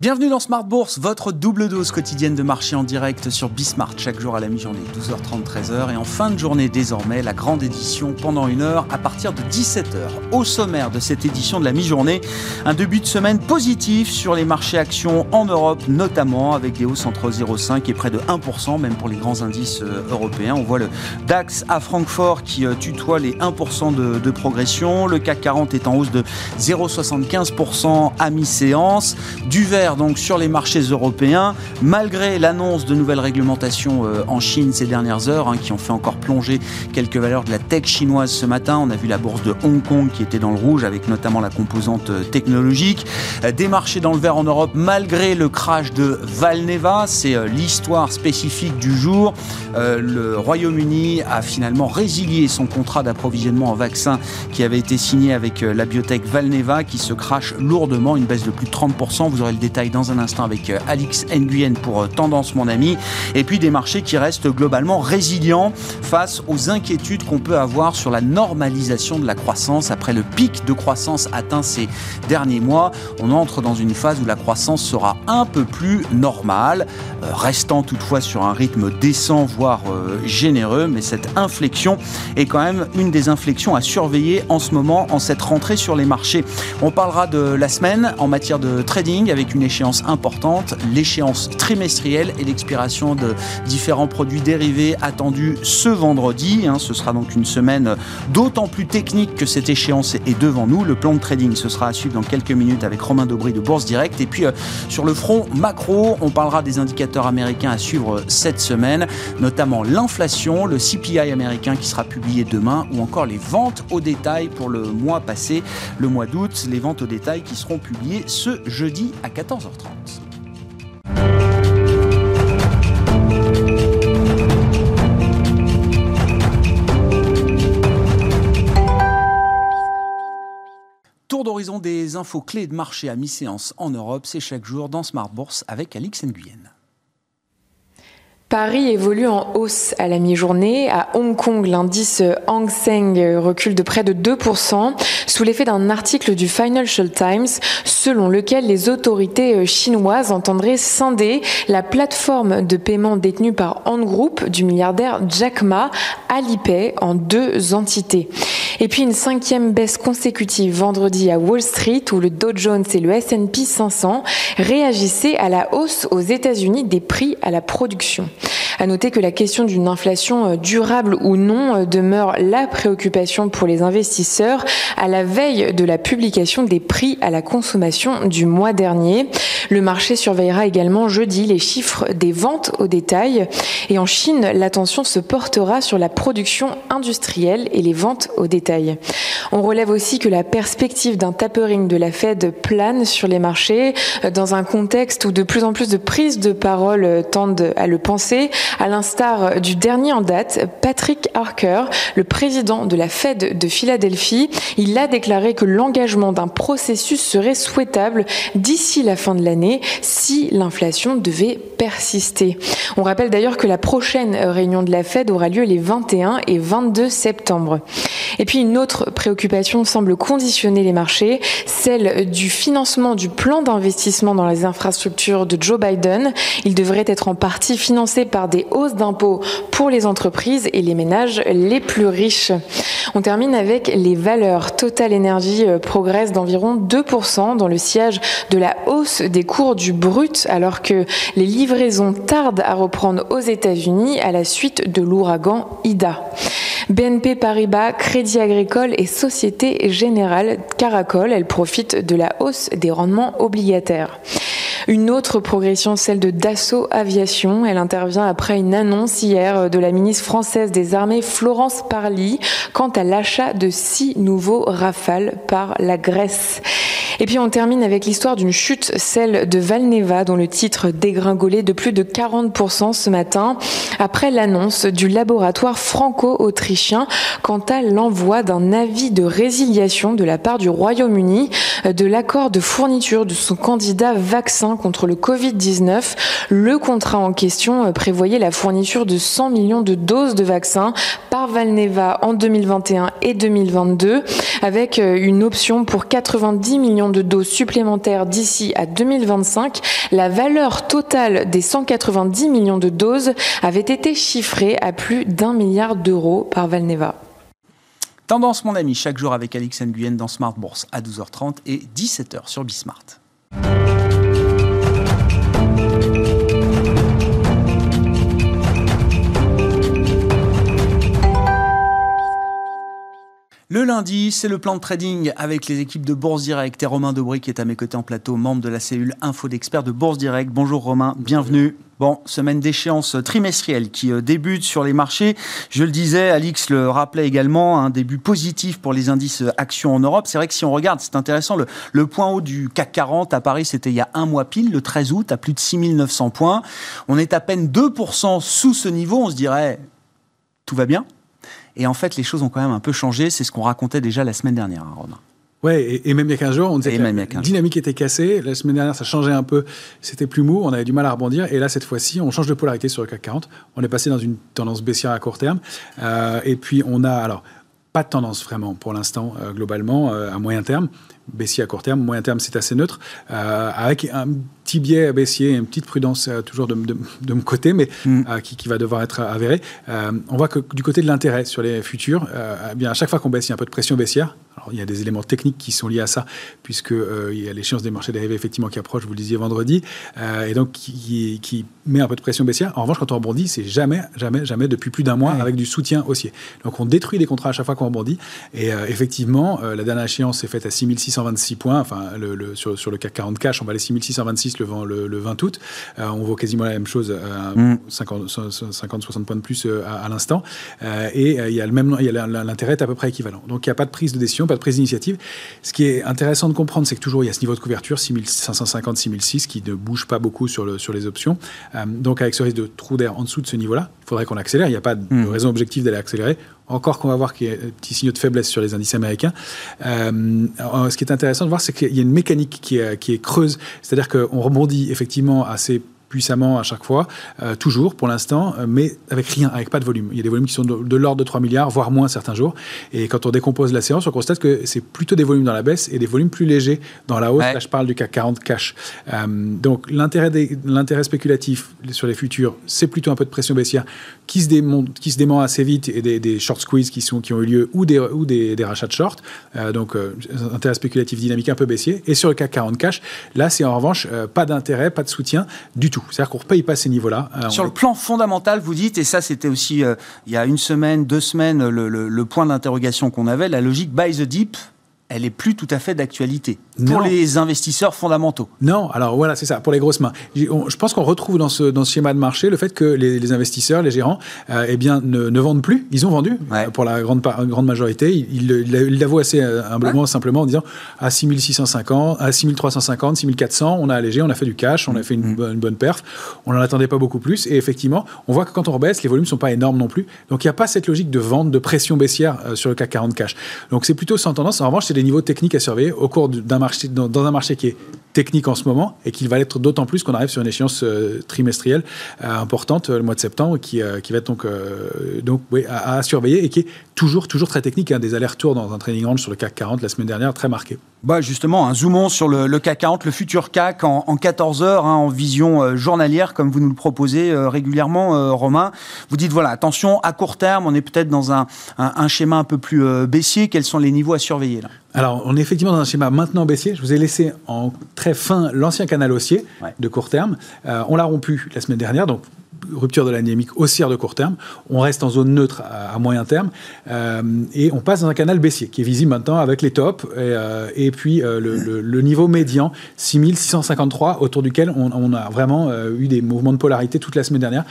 Bienvenue dans Smart Bourse, votre double dose quotidienne de marché en direct sur Bismart chaque jour à la mi-journée, 12h30, 13h. Et en fin de journée, désormais, la grande édition pendant une heure à partir de 17h. Au sommaire de cette édition de la mi-journée, un début de semaine positif sur les marchés actions en Europe, notamment avec des hausses entre 0,5 et près de 1%, même pour les grands indices euh, européens. On voit le DAX à Francfort qui euh, tutoie les 1% de, de progression. Le CAC 40 est en hausse de 0,75% à mi-séance. Du vert donc sur les marchés européens, malgré l'annonce de nouvelles réglementations euh, en Chine ces dernières heures, hein, qui ont fait encore plonger quelques valeurs de la tech chinoise ce matin. On a vu la bourse de Hong Kong qui était dans le rouge, avec notamment la composante euh, technologique. Euh, des marchés dans le vert en Europe, malgré le crash de Valneva, c'est l'histoire spécifique du jour. Le Royaume-Uni a finalement résilié son contrat d'approvisionnement en vaccins qui avait été signé avec la biotech Valneva, qui se crache lourdement, une baisse de plus de 30%. Vous aurez le détail dans un instant avec euh, Alix Nguyen pour euh, Tendance Mon Ami. Et puis des marchés qui restent globalement résilients face aux inquiétudes qu'on peut avoir sur la normalisation de la croissance après le pic de croissance atteint ces derniers mois. On entre dans une phase où la croissance sera un peu plus normale, euh, restant toutefois sur un rythme décent, voire généreux. Mais cette inflexion est quand même une des inflexions à surveiller en ce moment, en cette rentrée sur les marchés. On parlera de la semaine en matière de trading avec une échéance importante, l'échéance trimestrielle et l'expiration de différents produits dérivés attendus ce vendredi. Hein. ce sera donc une semaine d'autant plus technique que cette échéance est devant nous. Le plan de trading, ce sera à suivre dans quelques minutes avec Romain Dobry de Bourse Direct. Et puis euh, sur le front macro, on parlera des indicateurs américains à suivre cette semaine, notamment l'inflation, le CPI américain qui sera publié demain ou encore les ventes au détail pour le mois passé, le mois d'août, les ventes au détail qui seront publiées ce jeudi à 14 14h30. Tour d'horizon des infos clés de marché à mi-séance en Europe, c'est chaque jour dans Smart Bourse avec Alix Nguyen. Paris évolue en hausse à la mi-journée. À Hong Kong, l'indice Hang Seng recule de près de 2% sous l'effet d'un article du Financial Times selon lequel les autorités chinoises entendraient scinder la plateforme de paiement détenue par Ant Group du milliardaire Jack Ma, Alipay, en deux entités. Et puis une cinquième baisse consécutive vendredi à Wall Street où le Dow Jones et le S&P 500 réagissaient à la hausse aux États-Unis des prix à la production. À noter que la question d'une inflation euh, durable ou non euh, demeure la préoccupation pour les investisseurs à la veille de la publication des prix à la consommation du mois dernier. Le marché surveillera également jeudi les chiffres des ventes au détail. Et en Chine, l'attention se portera sur la production industrielle et les ventes au détail. On relève aussi que la perspective d'un tapering de la Fed plane sur les marchés dans un contexte où de plus en plus de prises de parole tendent à le penser à l'instar du dernier en date, Patrick Harker, le président de la Fed de Philadelphie. Il a déclaré que l'engagement d'un processus serait souhaitable d'ici la fin de l'année si l'inflation devait persister. On rappelle d'ailleurs que la prochaine réunion de la Fed aura lieu les 21 et 22 septembre. Et puis une autre préoccupation semble conditionner les marchés, celle du financement du plan d'investissement dans les infrastructures de Joe Biden. Il devrait être en partie financé par des hausses d'impôts pour les entreprises et les ménages les plus riches. On termine avec les valeurs. Total Energy euh, progresse d'environ 2% dans le siège de la hausse des cours du brut alors que les livraisons tardent à reprendre aux États-Unis à la suite de l'ouragan Ida. BNP Paribas, Crédit Agricole et Société Générale Caracol, elles profitent de la hausse des rendements obligataires. Une autre progression, celle de Dassault Aviation. Elle intervient après une annonce hier de la ministre française des Armées, Florence Parly, quant à l'achat de six nouveaux Rafales par la Grèce. Et puis on termine avec l'histoire d'une chute, celle de Valneva, dont le titre dégringolait de plus de 40% ce matin, après l'annonce du laboratoire franco-autrichien quant à l'envoi d'un avis de résiliation de la part du Royaume-Uni de l'accord de fourniture de son candidat vaccin contre le Covid-19. Le contrat en question prévoyait la fourniture de 100 millions de doses de vaccins par Valneva en 2021 et 2022, avec une option pour 90 millions de doses supplémentaires d'ici à 2025, la valeur totale des 190 millions de doses avait été chiffrée à plus d'un milliard d'euros par Valneva. Tendance, mon ami, chaque jour avec Alix Nguyen dans Smart Bourse à 12h30 et 17h sur Bismart. Le lundi, c'est le plan de trading avec les équipes de Bourse Direct et Romain Debris qui est à mes côtés en plateau, membre de la cellule Info d'experts de Bourse Direct. Bonjour Romain, bienvenue. Bon, semaine d'échéance trimestrielle qui euh, débute sur les marchés. Je le disais, Alix le rappelait également, un début positif pour les indices actions en Europe. C'est vrai que si on regarde, c'est intéressant, le, le, point haut du CAC 40 à Paris, c'était il y a un mois pile, le 13 août, à plus de 6900 points. On est à peine 2% sous ce niveau, on se dirait, tout va bien et en fait, les choses ont quand même un peu changé. C'est ce qu'on racontait déjà la semaine dernière, hein, Romain. Ouais, et, même il y a 15 jours, on disait que la dynamique était cassée. La semaine dernière, ça changeait un peu. C'était plus mou, on avait du mal à rebondir. Et là, cette fois-ci, on change de polarité sur le CAC 40. On est passé dans une tendance baissière à court terme. Euh, et puis, on a, alors, pas de tendance vraiment pour l'instant, euh, globalement, euh, à moyen terme baissier à court terme, moyen terme c'est assez neutre, euh, avec un petit biais baissier, une petite prudence toujours de, de, de, mon côté, mais mm. qui, qui, va devoir être avérée. On voit que du côté de l'intérêt sur les futurs, eh bien à chaque fois qu'on baisse, il y a un peu de pression baissière. Alors, il y a des éléments techniques qui sont liés à ça, puisque il y a l'échéance des marchés dérivés effectivement qui approche, vous le disiez vendredi, et donc qui, qui, met un peu de pression baissière. En revanche, quand on rebondit, c'est jamais, jamais, jamais depuis plus d'un mois avec du soutien haussier. Donc on détruit les contrats à chaque fois qu'on rebondit, et effectivement, la dernière échéance est faite à 6600 626 points, enfin, le, le, sur, sur, le CAC 40 cash, on va aller 6626 le, le, le 20 août. Euh, on vaut quasiment la même chose, euh, 50-60 mm. points de plus euh, à, à l'instant. Euh, et euh, il y a le même, il y a l'intérêt est à peu près équivalent. Donc il n'y a pas de prise de décision, pas de prise d'initiative. Ce qui est intéressant de comprendre, c'est que toujours il y a ce niveau de couverture, 6550, 6006, qui ne bouge pas beaucoup sur, le, sur les options. donc avec ce risque de trou d'air en dessous de ce niveau-là, il faudrait qu'on accélère. Il n'y a pas de mm. raison objective d'aller accélérer encore qu'on va voir qu'il y a un petit signe de faiblesse sur les indices américains. Euh, ce qui est intéressant de voir, c'est qu'il y a une mécanique qui est, qui est creuse, c'est-à-dire qu'on rebondit effectivement assez puissamment à chaque fois, euh, toujours pour l'instant, euh, mais avec rien, avec pas de volume. Il y a des volumes qui sont de, de l'ordre de 3 milliards, voire moins certains jours. Et quand on décompose la séance, on constate que c'est plutôt des volumes dans la baisse et des volumes plus légers dans la hausse. Ouais. Là, je parle du CAC 40 cash. Euh, donc l'intérêt spéculatif sur les futurs, c'est plutôt un peu de pression baissière qui se, démonte, qui se dément assez vite et des, des, short squeeze qui, sont, qui ont eu lieu ou des, ou des, des rachats de short. Euh, donc intérêt spéculatif dynamique un peu baissier. Et sur le CAC 40 cash, là, c'est en revanche pas d'intérêt, pas de soutien du tout. C'est-à-dire qu'on ne repaye pas ces niveaux-là. Euh, Sur le plan fondamental, vous dites, et ça c'était aussi euh, il y a une semaine, deux semaines, le, le, le point d'interrogation qu'on avait, la logique buy the deep, elle est plus tout à fait d'actualité pour les investisseurs fondamentaux. Non, alors voilà, c'est ça, pour les grosses mains. Je pense qu'on retrouve dans ce, dans ce schéma de marché le fait que les, les investisseurs, les gérants, euh, eh bien, ne, ne, vendent plus. Ils ont vendu ouais. euh, pour la grande, grande majorité. Ils l'avouent assez euh, humblement, ouais. simplement en disant à 6650, à 6350, 6400, on a allégé, on a fait du cash, on a fait une, mmh. une bonne perf. On n'en attendait pas beaucoup plus. Et effectivement, on voit que quand on rebaisse, les volumes ne sont pas énormes non plus. Donc il n'y a pas cette logique de vente, de pression baissière euh, sur le CAC 40 cash. Donc c'est plutôt sans tendance. En revanche, c'est niveaux techniques à surveiller au cours d'un marché, dans, un marché qui est technique en ce moment et qu'il va l'être d'autant plus qu'on arrive sur une échéance euh, trimestrielle euh, importante le mois de septembre qui, euh, qui va être donc, donc oui, à, à, surveiller et qui est toujours, toujours très technique. Hein, des allers-retours dans un training range sur le CAC 40 la semaine dernière, très marqué. Bah justement, un zoomons sur le, le, CAC 40, le futur CAC en, en 14 heures, hein, en vision journalière, comme vous nous le proposez régulièrement, Romain. Vous dites, voilà, attention, à court terme, on est peut-être dans un, un, un, schéma un peu plus baissier. Quels sont les niveaux à surveiller là? Alors, on est effectivement dans un schéma maintenant baissier. Je vous ai laissé en très fin l'ancien canal haussier ouais. de court terme. Euh, on l'a rompu la semaine dernière, donc rupture de la dynamique haussière de court terme. On reste en zone neutre à, moyen terme euh, et on passe dans un canal baissier qui est visible maintenant avec les tops et, euh, puis euh, le, niveau médian 6653 autour duquel on, a vraiment eu des mouvements de polarité toute la semaine dernière,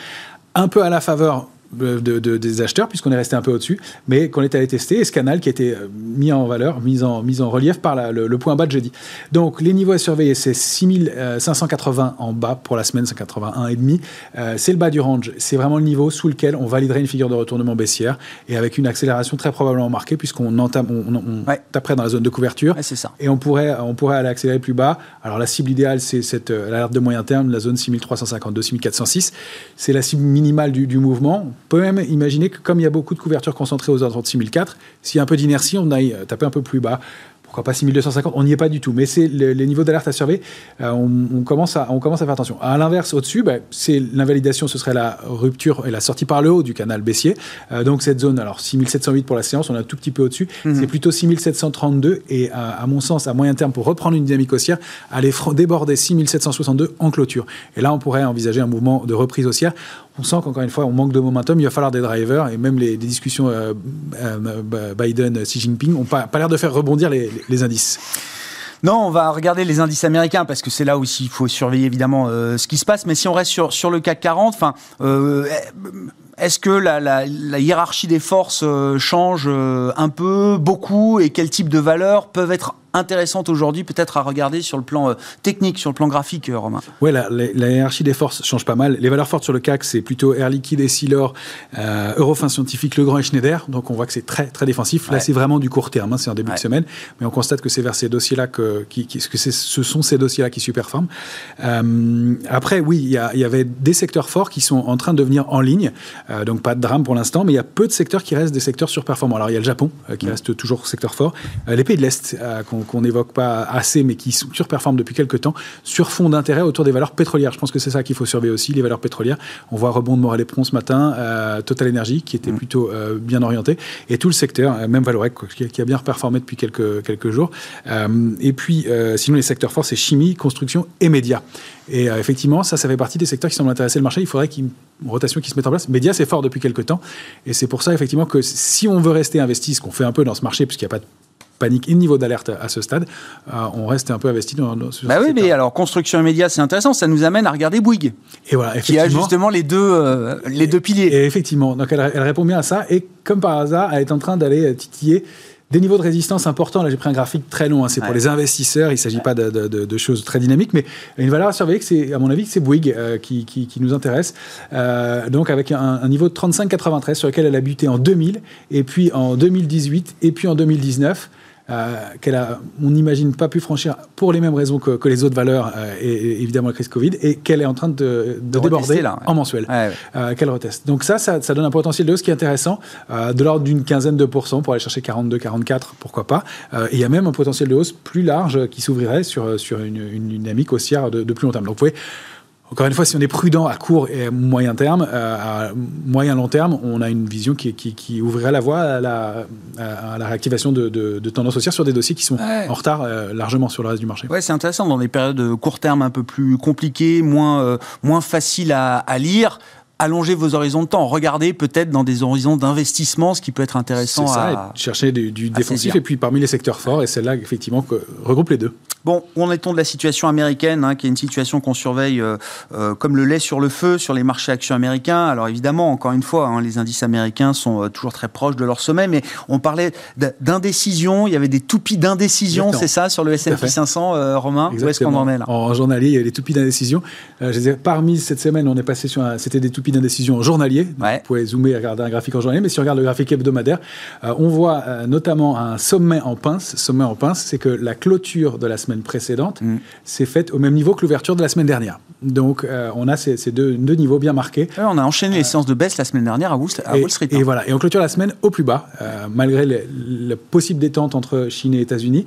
un peu à la faveur de, de, des acheteurs, puisqu'on est resté un peu au-dessus, mais qu'on est allé tester, et ce canal qui a été euh, mis en valeur, mis en, mis en relief par la, le, le, point bas de jeudi. Donc les niveaux à surveiller, c'est 6580 en bas pour la semaine, 581,5. Euh, c'est le bas du range, c'est vraiment le niveau sous lequel on validerait une figure de retournement baissière, et avec une accélération très probablement marquée, puisqu'on entame, on, on ouais. taperait dans la zone de couverture, ouais, ça. et on pourrait, on pourrait aller accélérer plus bas. Alors la cible idéale, c'est cette euh, l'alerte de moyen terme, la zone 6352, 6406. C'est la cible minimale du, du mouvement peut même imaginer que comme il y a beaucoup de couvertures concentrées aux alentours de 6004, s'il y a un peu d'inertie, on aille taper un peu plus bas pourquoi pas 6250 On n'y est pas du tout, mais c'est les niveaux d'alerte à surveiller. Euh, on, commence à, on commence à faire attention. À l'inverse, au-dessus, bah, c'est l'invalidation, ce serait la rupture et la sortie par le haut du canal baissier. Euh, donc cette zone, alors 6708 pour la séance, on est un tout petit peu au-dessus. Mhm. C'est plutôt 6732 et à, mon sens, à moyen terme, pour reprendre une dynamique haussière, aller déborder 6762 en clôture. Et là, on pourrait envisager un mouvement de reprise haussière on sent qu'encore une fois, on manque de momentum. Il va falloir des drivers et même les, discussions euh, euh, Biden-Xi Jinping n'ont pas, l'air de faire rebondir les, indices. Non, on va regarder les indices américains parce que c'est là aussi il faut surveiller évidemment euh, ce qui se passe. Mais si on reste sur, sur le CAC 40, enfin, est-ce que la, la, hiérarchie des forces change un peu, beaucoup, et quel type de valeurs peuvent être intéressante aujourd'hui, peut-être à regarder sur le plan euh, technique, sur le plan graphique, euh, Romain Oui, la, la, hiérarchie des forces change pas mal. Les valeurs fortes sur le CAC, c'est plutôt Air Liquide, Essilor, euh, Eurofin Scientifique, Legrand et Schneider. Donc on voit que c'est très très défensif. Là, c'est vraiment du court terme. Hein, c'est en début de semaine, mais on constate que c'est vers ces dossiers-là que, qui, que ce sont ces dossiers-là qui superforment. Euh, après, oui, il y, y, avait des secteurs forts qui sont en train de devenir en ligne. donc pas de drame pour l'instant, mais il y a peu de secteurs qui restent des secteurs surperformants. Alors il y a le Japon qui reste toujours secteur fort, les pays de l'Est qu'on qu'on n'évoque pas assez, mais qui surperforment depuis quelques temps, sur fond d'intérêt autour des valeurs pétrolières. Je pense que c'est ça qu'il faut surveiller aussi, les valeurs pétrolières. On voit rebond de Morel et Pron ce matin, euh, Total Energy, qui était mm. plutôt euh, bien orienté, et tout le secteur, euh, même Valorec, qui, a bien performé depuis quelques, quelques jours. et puis, sinon, les secteurs forts, c'est chimie, construction et médias. Et effectivement, ça, ça fait partie des secteurs qui semblent intéresser le marché. Il faudrait qu'il y ait une rotation qui se mette en place. Médias, c'est fort depuis quelques temps. Et c'est pour ça, effectivement, que si on veut rester investi, ce qu'on fait un peu dans ce marché, puisqu'il n'y a pas de panique et niveau d'alerte à ce stade, euh, on reste un peu investi dans, dans ce Bah oui, mais alors construction immédiate, c'est intéressant, ça nous amène à regarder Bouygues. Et voilà, qui a justement les deux, euh, les deux piliers. Et effectivement, donc elle, répond bien à ça, et comme par hasard, elle est en train d'aller titiller des niveaux de résistance importants. Là, j'ai pris un graphique très long. Hein. C'est pour les investisseurs. Il ne s'agit pas de, choses très dynamiques, mais une valeur à surveiller, c'est, à mon avis, c'est Bouygues euh, qui, nous intéresse. donc, avec un, un niveau de 35,93 sur lequel elle a buté en 2000, et puis en 2018, et puis en 2019. Euh, qu'elle a, on n'imagine pas pu franchir pour les mêmes raisons que, les autres valeurs, euh, et, évidemment la crise Covid, et qu'elle est en train de, déborder en mensuel, euh, qu'elle reteste. Donc ça, ça, donne un potentiel de hausse qui est intéressant, de l'ordre d'une quinzaine de pourcents pour aller chercher 42, 44, pourquoi pas. et il y a même un potentiel de hausse plus large qui s'ouvrirait sur, sur une, une dynamique haussière de, de plus long terme. Donc vous voyez, encore une fois, si on est prudent à court et moyen terme, euh, à moyen long terme, on a une vision qui, qui, ouvrirait la voie à la, réactivation de, de, tendances haussières sur des dossiers qui sont en retard euh, largement sur le reste du marché. Ouais, c'est intéressant dans des périodes de court terme un peu plus compliquées, moins, euh, moins faciles à, à lire allonger vos horizons de temps. Regardez peut-être dans des horizons d'investissement, ce qui peut être intéressant ça, à chercher du, défensif et puis parmi les secteurs forts et celle-là effectivement que regroupe les deux. Bon, on est on de la situation américaine, hein, qui est une situation qu'on surveille euh, euh, comme le lait sur le feu sur les marchés actions américains? Alors évidemment, encore une fois, hein, les indices américains sont euh, toujours très proches de leur sommet, mais on parlait d'indécision. Il y avait des toupies d'indécision, c'est ça, sur le S&P 500, Romain? Où est-ce qu'on en est là? En journalier, il y a des toupies d'indécision. je disais, parmi cette semaine, on est passé sur, c'était des toupies d'indécision journalier. Vous pouvez zoomer et regarder un graphique en journalier, mais si on regarde le graphique hebdomadaire, euh, on voit euh, notamment un sommet en pince. Sommet en pince, c'est que la clôture de la semaine précédente mm. s'est faite au même niveau que l'ouverture de la semaine dernière. Donc euh, on a ces, deux, niveaux bien marqués. on a enchaîné les séances de baisse la semaine dernière à Wall, Street. Et, hein. voilà, et on clôture la semaine au plus bas, malgré la possible détente entre Chine et États-Unis,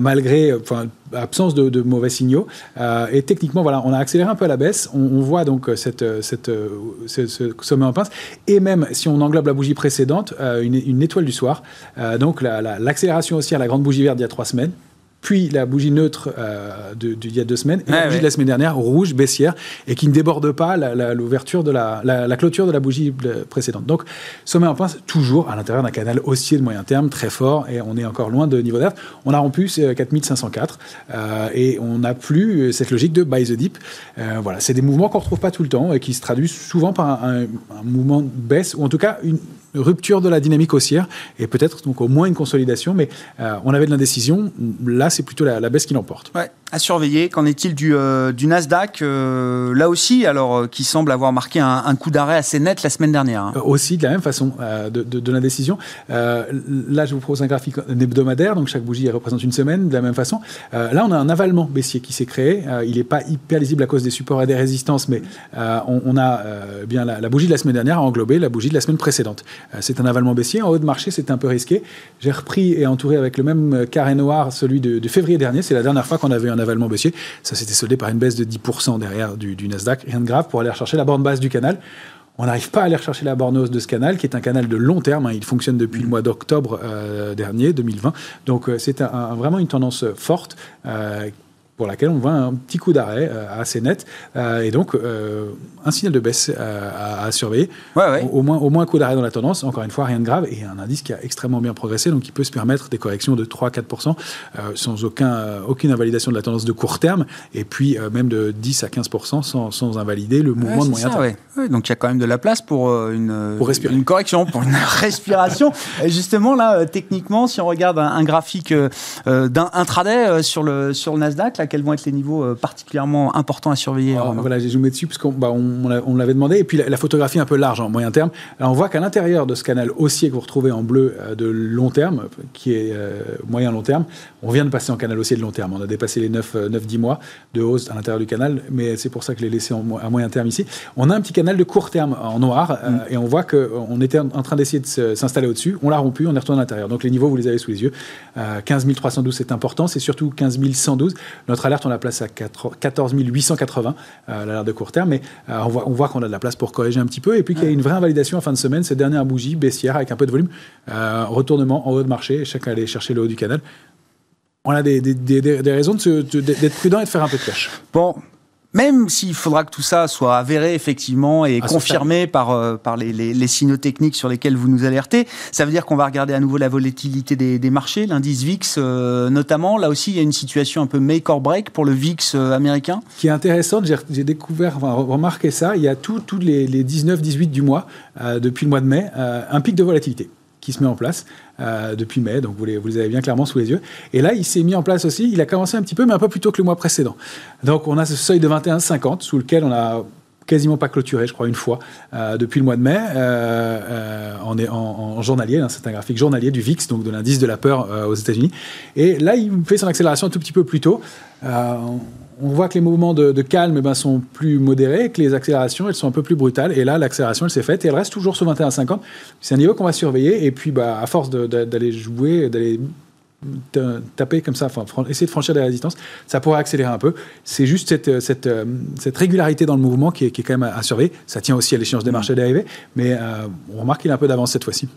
malgré absence de, mauvais signaux. Euh, et techniquement, voilà, on a accéléré un peu à la baisse. On, voit donc cette, cette, ce, sommet en pince. Et même si on englobe la bougie précédente, une, étoile du soir. donc l'accélération aussi à la grande bougie verte d'il y a trois semaines puis la bougie neutre euh, d'il y a deux semaines, et la bougie de la semaine dernière, rouge, baissière, et qui ne déborde pas l'ouverture de la, la, clôture de la bougie précédente. Donc, sommet en pince, toujours à l'intérieur d'un canal haussier de moyen terme, très fort, et on est encore loin de niveau d'alerte. On a rompu 4504, euh, et on n'a plus cette logique de buy the dip. Euh, voilà, c'est des mouvements qu'on ne retrouve pas tout le temps, et qui se traduisent souvent par un, un mouvement de baisse, ou en tout cas une rupture de la dynamique haussière, et peut-être donc au moins une consolidation, mais on avait de l'indécision. Là, c'est plutôt la, baisse qui l'emporte. À surveiller. Qu'en est-il du, euh, Nasdaq euh, Là aussi, alors, euh, qui semble avoir marqué un, coup d'arrêt assez net la semaine dernière. Hein. Aussi, de la même façon, de, de, la décision. là, je vous propose un graphique hebdomadaire, donc chaque bougie représente une semaine, de la même façon. là, on a un avalement baissier qui s'est créé. il n'est pas hyper lisible à cause des supports et des résistances, mais on, a bien la, bougie de la semaine dernière a englobé la bougie de la semaine précédente. c'est un avalement baissier. En haut de marché, c'était un peu risqué. J'ai repris et entouré avec le même carré noir celui de février dernier. C'est la dernière fois qu'on avait un avalement baissier. Ça s'était soldé par une baisse de 10% derrière du, Nasdaq. Rien de grave pour aller rechercher la borne basse du canal. On n'arrive pas à aller rechercher la borne hausse de ce canal, qui est un canal de long terme. Hein. Il fonctionne depuis le mois d'octobre euh, dernier, 2020. Donc euh, c'est vraiment une tendance forte euh, pour laquelle on voit un petit coup d'arrêt euh, assez net. Euh, et donc, euh, un signal de baisse à, surveiller. Au, moins, au moins un coup d'arrêt dans la tendance. Encore une fois, rien de grave. Et un indice qui a extrêmement bien progressé. Donc, il peut se permettre des corrections de 3-4% sans aucun, aucune invalidation de la tendance de court terme. Et puis, même de 10 à 15% sans, sans invalider le mouvement de moyen terme. donc, il y a quand même de la place pour une, pour une correction, pour une respiration. Et justement, là, techniquement, si on regarde un, graphique d'un intraday sur le, sur le Nasdaq, quels vont être les niveaux euh, particulièrement importants à surveiller Voilà, j'ai zoomé dessus parce qu'on bah, on, l'avait demandé. Et puis la, photographie un peu large en moyen terme. on voit qu'à l'intérieur de ce canal haussier que vous retrouvez en bleu euh, de long terme, qui est euh, moyen long terme, on vient de passer en canal haussier de long terme. On a dépassé les 9-10 mois de hausse à l'intérieur du canal, mais c'est pour ça que je l'ai laissé en, à moyen terme ici. On a un petit canal de court terme en noir mm. et on voit qu'on était en train d'essayer de s'installer au-dessus. On l'a rompu, on est retourné à l'intérieur. Donc les niveaux, vous les avez sous les yeux. 15 312, c'est important. C'est surtout 15 112. Notre alerte, on la place à 14 880, euh, l'alerte de court terme, mais euh, on voit, on voit qu'on a de la place pour corriger un petit peu, et puis qu'il y a une vraie invalidation en fin de semaine, cette dernière bougie baissière avec un peu de volume, euh, retournement en haut de marché, chacun allait chercher le haut du canal. On a des, des, des, raisons d'être prudent et de faire un peu de cash. Bon, même s'il faudra que tout ça soit avéré effectivement et confirmé par, euh, par les, les, signaux techniques sur lesquels vous nous alertez, ça veut dire qu'on va regarder à nouveau la volatilité des, des marchés, l'indice VIX euh, notamment. Là aussi, il y a une situation un peu make or break pour le VIX euh, américain. Qui est intéressante, j'ai découvert, enfin, remarqué ça, il y a tous les, les 19-18 du mois, depuis le mois de mai, un pic de volatilité qui se met en place euh, depuis mai, donc vous les, avez bien clairement sous les yeux. Et là, il s'est mis en place aussi, il a commencé un petit peu, mais un peu plus tôt que le mois précédent. Donc on a ce seuil de 21,50 sous lequel on a quasiment pas clôturé, je crois, une fois euh, depuis le mois de mai. Euh, est en, journalier, hein, c'est un graphique journalier du VIX, donc de l'indice de la peur aux États-Unis. Et là, il fait son accélération un tout petit peu plus tôt on voit que les mouvements de, calme eh ben, sont plus modérés, que les accélérations elles sont un peu plus brutales. Et là, l'accélération elle s'est faite et elle reste toujours sur 21,50. C'est un niveau qu'on va surveiller. Et puis, bah, à force d'aller jouer, d'aller taper comme ça, essayer de franchir des résistances, ça pourrait accélérer un peu. C'est juste cette, cette, cette, régularité dans le mouvement qui est, qui est, quand même à, surveiller. Ça tient aussi à l'échéance des marchés dérivés, mais euh, on remarque qu'il a un peu d'avance cette fois-ci.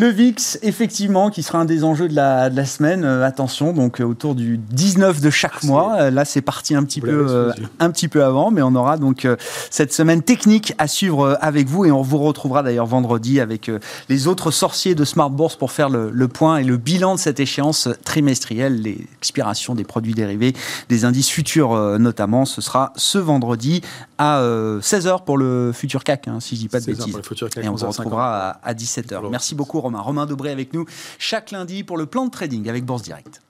Le VIX, effectivement, qui sera un des enjeux de la, de la semaine. Euh, attention, donc euh, autour du 19 de chaque ah, mois. Euh, là, c'est parti un petit peu, un petit peu avant, mais on aura donc cette semaine technique à suivre avec vous et on vous retrouvera d'ailleurs vendredi avec les autres sorciers de Smart Bourse pour faire le, le point et le bilan de cette échéance trimestrielle, l'expiration des produits dérivés, des indices futurs notamment. Ce sera ce vendredi à 16h pour le futur CAC, hein, si je dis pas de bêtises. et on se retrouvera à, à 17h. Merci beaucoup Romain. Romain Dobré avec nous chaque lundi pour le plan de trading avec Bourse Direct.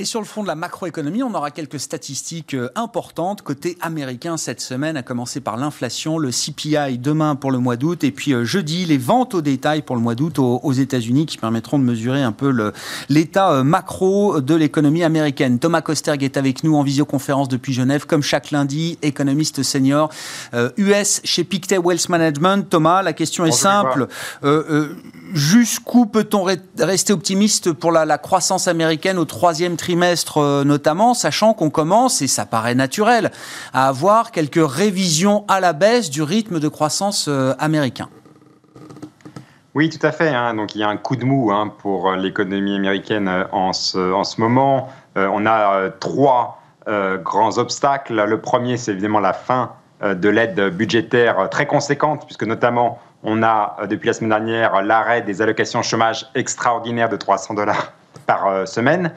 Et sur le fond de la macroéconomie, on aura quelques statistiques euh, importantes. Côté américain, cette semaine, à commencer par l'inflation, le CPI demain pour le mois d'août, et puis euh, jeudi, les ventes au détail pour le mois d'août aux, États-Unis qui permettront de mesurer un peu l'état euh, macro de l'économie américaine. Thomas Kosterg est avec nous en visioconférence depuis Genève, comme chaque lundi, économiste senior US chez Pictet Wealth Management. Thomas, la question est simple. Jusqu'où peut-on rester optimiste pour la, croissance américaine au troisième trimestre euh, notamment, sachant qu'on commence, et ça paraît naturel, à avoir quelques révisions à la baisse du rythme de croissance euh, américain? Oui, tout à fait. Hein. Donc il y a un coup de mou hein, pour l'économie américaine euh, en ce, en ce moment. on a trois grands obstacles. Le premier, c'est évidemment la fin de l'aide budgétaire très conséquente, puisque notamment on a depuis la semaine dernière l'arrêt des allocations chômage extraordinaires de 300 dollars par semaine.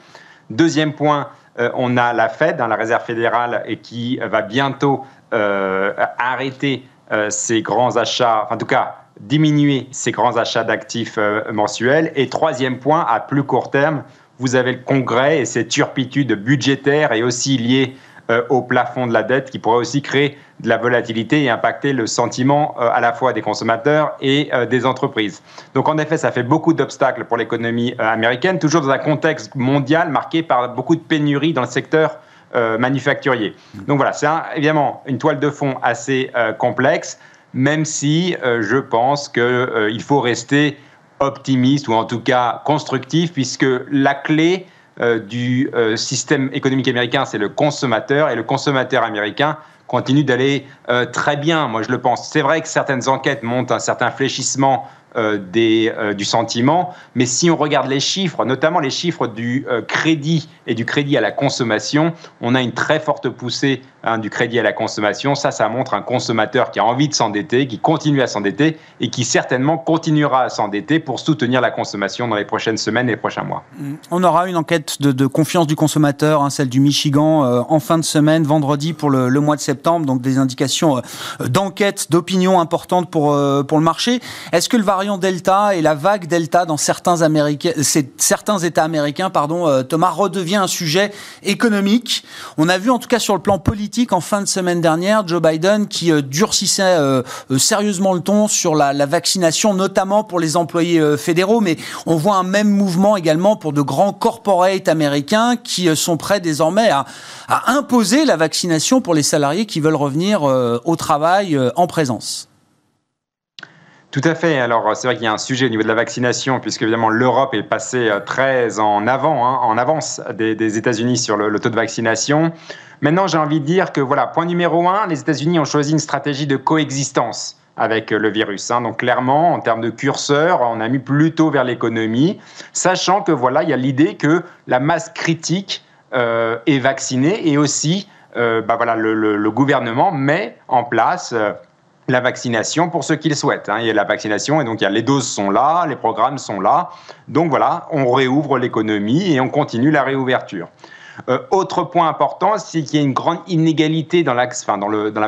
Deuxième point, euh, on a la Fed, hein, la Réserve fédérale, et qui va bientôt euh, arrêter ces grands achats, en tout cas diminuer ces grands achats d'actifs mensuels. Et troisième point, à plus court terme, vous avez le Congrès et ses turpitudes budgétaires et aussi liées au plafond de la dette qui pourrait aussi créer de la volatilité et impacter le sentiment à la fois des consommateurs et des entreprises. Donc en effet, ça fait beaucoup d'obstacles pour l'économie américaine, toujours dans un contexte mondial marqué par beaucoup de pénuries dans le secteur euh, manufacturier. Donc voilà, c'est évidemment une toile de fond assez euh, complexe, même si euh, je pense qu'il faut rester optimiste ou en tout cas constructif, puisque la clé du système économique américain, c'est le consommateur, et le consommateur américain continue d'aller très bien, moi je le pense. C'est vrai que certaines enquêtes montrent un certain fléchissement euh, des, euh, du sentiment. Mais si on regarde les chiffres, notamment les chiffres du euh, crédit et du crédit à la consommation, on a une très forte poussée hein, du crédit à la consommation. Ça, ça montre un consommateur qui a envie de s'endetter, qui continue à s'endetter et qui certainement continuera à s'endetter pour soutenir la consommation dans les prochaines semaines et les prochains mois. On aura une enquête de, confiance du consommateur, hein, celle du Michigan, en fin de semaine, vendredi pour le, mois de septembre. Donc des indications d'enquête, d'opinion importantes pour, pour le marché. Est-ce que le variant Delta et la vague Delta dans certains, États américains, pardon, euh, Thomas, redevient un sujet économique. On a vu en tout cas sur le plan politique en fin de semaine dernière Joe Biden qui euh, durcissait euh, sérieusement le ton sur la, vaccination, notamment pour les employés fédéraux, mais on voit un même mouvement également pour de grands corporates américains qui sont prêts désormais à imposer la vaccination pour les salariés qui veulent revenir au travail en présence. Tout à fait. Alors, c'est vrai qu'il y a un sujet au niveau de la vaccination, puisque évidemment l'Europe est passée euh, très en avant, hein, en avance des, États-Unis sur le, taux de vaccination. Maintenant, j'ai envie de dire que voilà, point numéro un, les États-Unis ont choisi une stratégie de coexistence avec euh, le virus. Hein. Donc clairement, en termes de curseur, on a mis plutôt vers l'économie, sachant que voilà, il y a l'idée que la masse critique euh, est vaccinée et aussi, bah voilà, le, gouvernement met en place la vaccination pour ceux qui le souhaitent. Hein. Il y a la vaccination et donc il y a, les doses sont là, les programmes sont là. Donc voilà, on réouvre l'économie et on continue la réouverture. Euh, autre point important, c'est qu'il y a une grande inégalité dans la,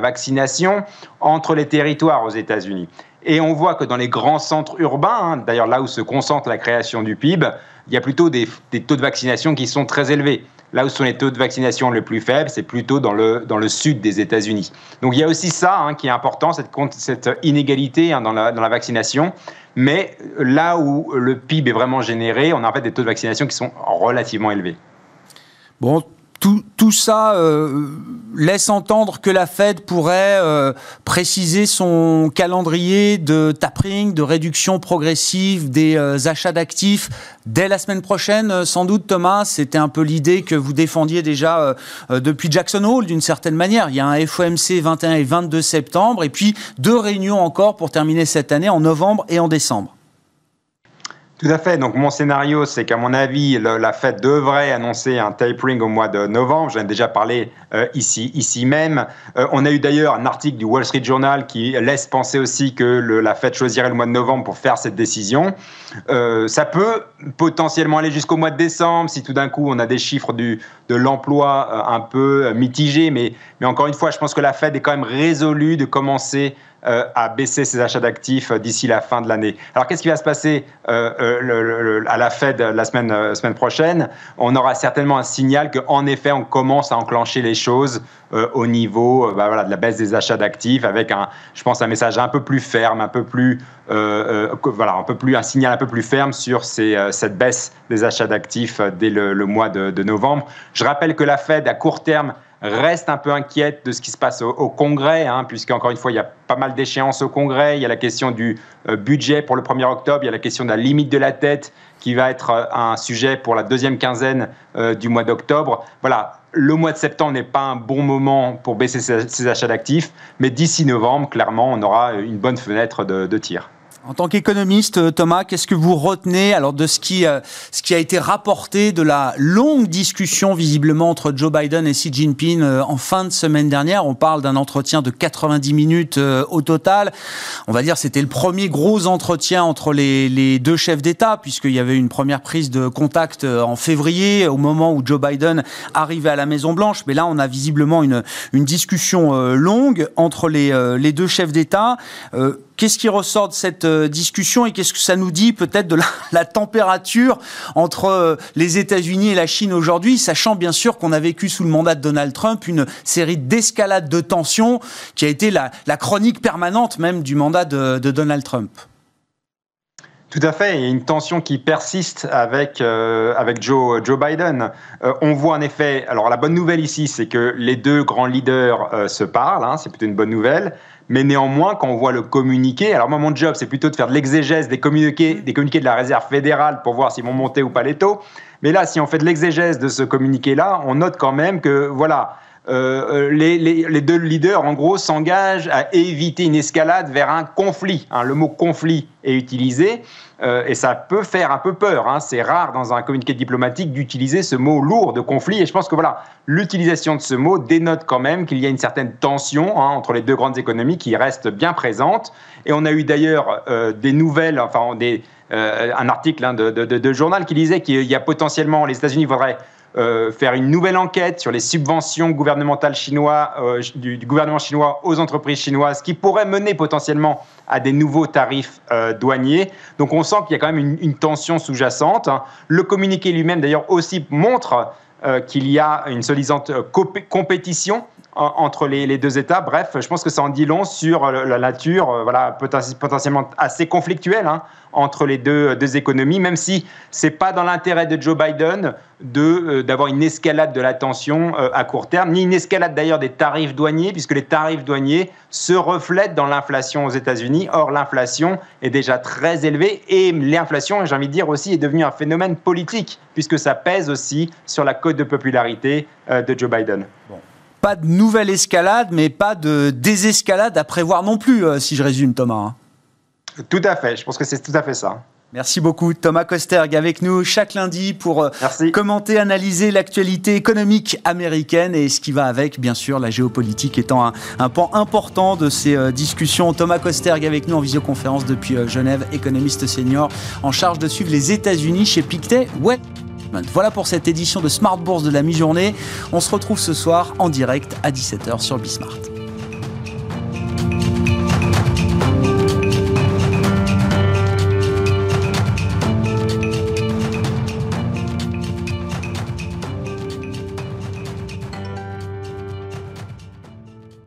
vaccination entre les territoires aux États-Unis. Et on voit que dans les grands centres urbains, hein, d'ailleurs là où se concentre la création du PIB, il y a plutôt des taux de vaccination qui sont très élevés. Là où sont les taux de vaccination les plus faibles, c'est plutôt dans le, dans le sud des États-Unis. Donc il y a aussi ça hein, qui est important, cette, cette inégalité hein, dans, la, dans la vaccination. Mais là où le PIB est vraiment généré, on a en fait des taux de vaccination qui sont relativement élevés. Bon, tout, ça euh, laisse entendre que la Fed pourrait euh, préciser son calendrier de tapering, de réduction progressive des euh, achats d'actifs dès la semaine prochaine. Sans doute, Thomas, c'était un peu l'idée que vous défendiez déjà depuis Jackson Hole, d'une certaine manière. Il y a un FOMC 21 et 22 septembre, et puis deux réunions encore pour terminer cette année en novembre et en décembre. Tout à fait. Donc mon scénario, c'est qu'à mon avis, la Fed devrait annoncer un tapering au mois de novembre. J'en ai déjà parlé euh, ici, ici même. Euh, on a eu d'ailleurs un article du Wall Street Journal qui laisse penser aussi que la Fed choisirait le mois de novembre pour faire cette décision. Euh, ça peut potentiellement aller jusqu'au mois de décembre si tout d'un coup on a des chiffres du, de l'emploi un peu mitigés. Mais, mais encore une fois, je pense que la Fed est quand même résolue de commencer à baisser ses achats d'actifs euh, d'ici la fin de l'année. Alors qu'est-ce qui va se passer euh, à la Fed la semaine, prochaine? On aura certainement un signal qu'en effet on commence à enclencher les choses au niveau bah, de la baisse des achats d'actifs avec un, je pense, un message un peu plus ferme, un peu plus, voilà, un peu plus, un signal un peu plus ferme sur cette baisse des achats d'actifs dès le, mois de novembre. Je rappelle que la Fed à court terme reste un peu inquiète de ce qui se passe au, Congrès, hein, puisqu'encore une fois, il y a pas mal d'échéances au Congrès. Il y a la question du euh, budget pour le 1er octobre, il y a la question de la limite de la dette qui va être euh, un sujet pour la deuxième quinzaine euh, du mois d'octobre. Voilà, le mois de septembre n'est pas un bon moment pour baisser ses, achats d'actifs, mais d'ici novembre, clairement, on aura une bonne fenêtre de tir. En tant qu'économiste, euh, Thomas, qu'est-ce que vous retenez alors de ce qui, euh, ce qui a été rapporté de la longue discussion visiblement entre Joe Biden et Xi Jinping euh, en fin de semaine dernière? On parle d'un entretien de 90 minutes au total. On va dire c'était le premier gros entretien entre les, deux chefs d'État puisqu'il y avait une première prise de contact en février au moment où Joe Biden arrivait à la Maison Blanche. Mais là, on a visiblement une, discussion longue entre les, les deux chefs d'État. Qu'est-ce qui ressort de cette discussion et qu'est-ce que ça nous dit peut-être de la, température entre euh, les États-Unis et la Chine aujourd'hui, sachant bien sûr qu'on a vécu sous le mandat de Donald Trump une série d'escalades de tensions qui a été la, chronique permanente même du mandat de, Donald Trump tout à fait, il y a une tension qui persiste avec, euh, avec Joe, Joe Biden. on voit en effet, alors la bonne nouvelle ici, c'est que les deux grands leaders se parlent, hein, c'est plutôt une bonne nouvelle. Mais néanmoins, quand on voit le communiqué, alors moi, mon job, c'est plutôt de faire de l'exégèse des communiqués, des communiqués de la réserve fédérale pour voir s'ils vont monter ou pas les taux. Mais là, si on fait de l'exégèse de ce communiqué-là, on note quand même que, voilà, euh, les, les, deux leaders, en gros, s'engagent à éviter une escalade vers un conflit. Hein, le mot conflit est utilisé. Euh, et ça peut faire un peu peur. Hein. C'est rare dans un communiqué diplomatique d'utiliser ce mot lourd de conflit. Et je pense que voilà, l'utilisation de ce mot dénote quand même qu'il y a une certaine tension hein, entre les deux grandes économies qui reste bien présente. Et on a eu d'ailleurs euh, des nouvelles, enfin euh, un article de, de, de, journal qui disait qu'il y a potentiellement les États-Unis voudraient euh, faire une nouvelle enquête sur les subventions gouvernementales chinois, euh, du, gouvernement chinois aux entreprises chinoises, qui pourrait mener potentiellement à des nouveaux tarifs euh, douaniers. Donc on sent qu'il y a quand même une, tension sous-jacente. Hein. Le communiqué lui-même, d'ailleurs, aussi montre qu'il y a une solidante compétition entre les, deux États. Bref, je pense que ça en dit long sur la nature, voilà, potentiellement assez conflictuelle hein, entre les deux, deux économies, même si c'est pas dans l'intérêt de Joe Biden de euh, d'avoir une escalade de la tension euh, à court terme, ni une escalade d'ailleurs des tarifs douaniers, puisque les tarifs douaniers se reflètent dans l'inflation aux États-Unis. Or, l'inflation est déjà très élevée et l'inflation, j'ai envie de dire aussi, est devenue un phénomène politique, puisque ça pèse aussi sur la cote de popularité euh, de Joe Biden. Pas de nouvelle escalade, mais pas de désescalade à prévoir non plus, si je résume, Thomas. Hein. Tout à fait, je pense que c'est tout à fait ça. Merci beaucoup Thomas Kosterg avec nous chaque lundi pour euh, commenter, analyser l'actualité économique américaine et ce qui va avec, bien sûr, la géopolitique étant un, pan important de ces euh, discussions. Thomas Kosterg avec nous en visioconférence depuis euh, Genève, économiste senior en charge de suivre les États-Unis chez Pictet. Ouais. Voilà pour cette édition de Smart Bourse de la mi-journée. On se retrouve ce soir en direct à 17h sur Bismart.